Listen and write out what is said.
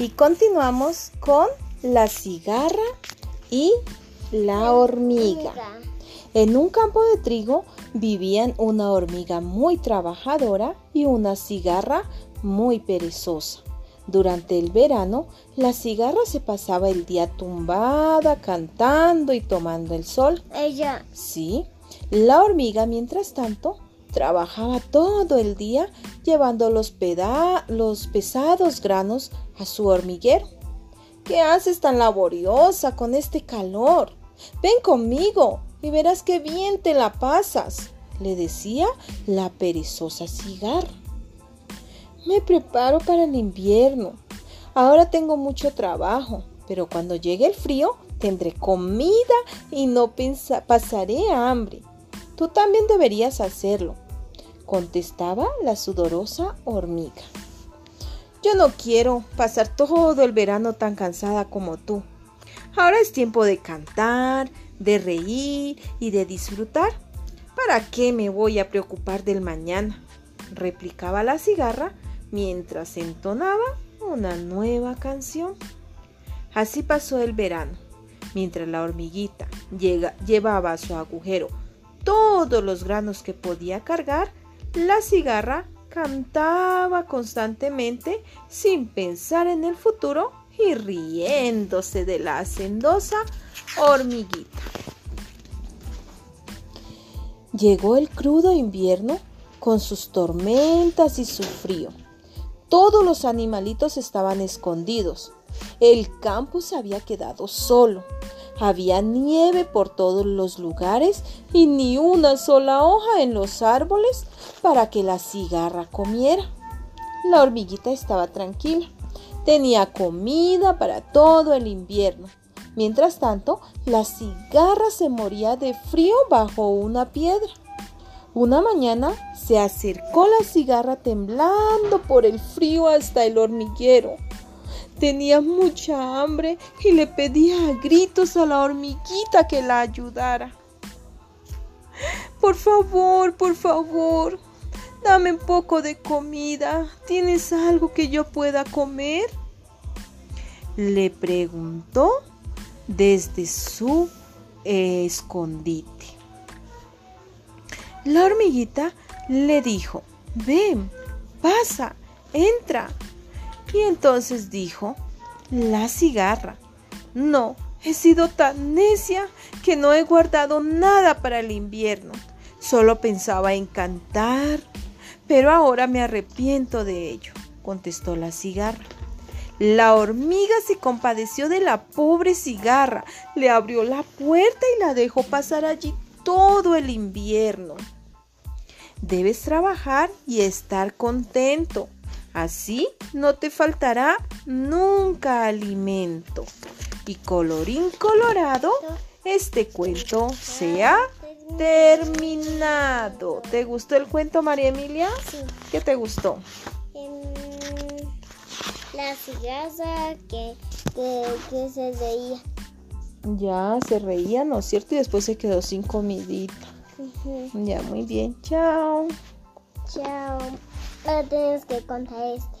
Y continuamos con la cigarra y la hormiga. En un campo de trigo vivían una hormiga muy trabajadora y una cigarra muy perezosa. Durante el verano, la cigarra se pasaba el día tumbada, cantando y tomando el sol. Ella. Sí. La hormiga, mientras tanto, trabajaba todo el día llevando los, pesados granos a su hormiguero. ¿Qué haces tan laboriosa con este calor? Ven conmigo y verás qué bien te la pasas, le decía la perezosa cigarra. Me preparo para el invierno. Ahora tengo mucho trabajo, pero cuando llegue el frío tendré comida y no pasaré hambre. Tú también deberías hacerlo, contestaba la sudorosa hormiga. Yo no quiero pasar todo el verano tan cansada como tú. Ahora es tiempo de cantar, de reír y de disfrutar. ¿Para qué me voy a preocupar del mañana? replicaba la cigarra mientras entonaba una nueva canción. Así pasó el verano, mientras la hormiguita llevaba a su agujero todos los granos que podía cargar, la cigarra cantaba constantemente sin pensar en el futuro y riéndose de la hacendosa hormiguita. Llegó el crudo invierno con sus tormentas y su frío. Todos los animalitos estaban escondidos. El campo se había quedado solo. Había nieve por todos los lugares y ni una sola hoja en los árboles para que la cigarra comiera. La hormiguita estaba tranquila. Tenía comida para todo el invierno. Mientras tanto, la cigarra se moría de frío bajo una piedra. Una mañana se acercó la cigarra temblando por el frío hasta el hormiguero. Tenía mucha hambre y le pedía a gritos a la hormiguita que la ayudara. Por favor, por favor, dame un poco de comida. ¿Tienes algo que yo pueda comer? Le preguntó desde su escondite. La hormiguita le dijo, ven, pasa, entra. Y entonces dijo, la cigarra. No, he sido tan necia que no he guardado nada para el invierno. Solo pensaba en cantar, pero ahora me arrepiento de ello, contestó la cigarra. La hormiga se compadeció de la pobre cigarra, le abrió la puerta y la dejó pasar allí todo el invierno. Debes trabajar y estar contento. Así no te faltará nunca alimento. Y colorín colorado, este cuento se ha terminado. ¿Te gustó el cuento, María Emilia? Sí. ¿Qué te gustó? Em, la cigarra que, que, se reía. Ya, se reía, ¿no es cierto? Y después se quedó sin comidita. Ya, muy bien. Chao. Chao. Ahora tienes que contar esto.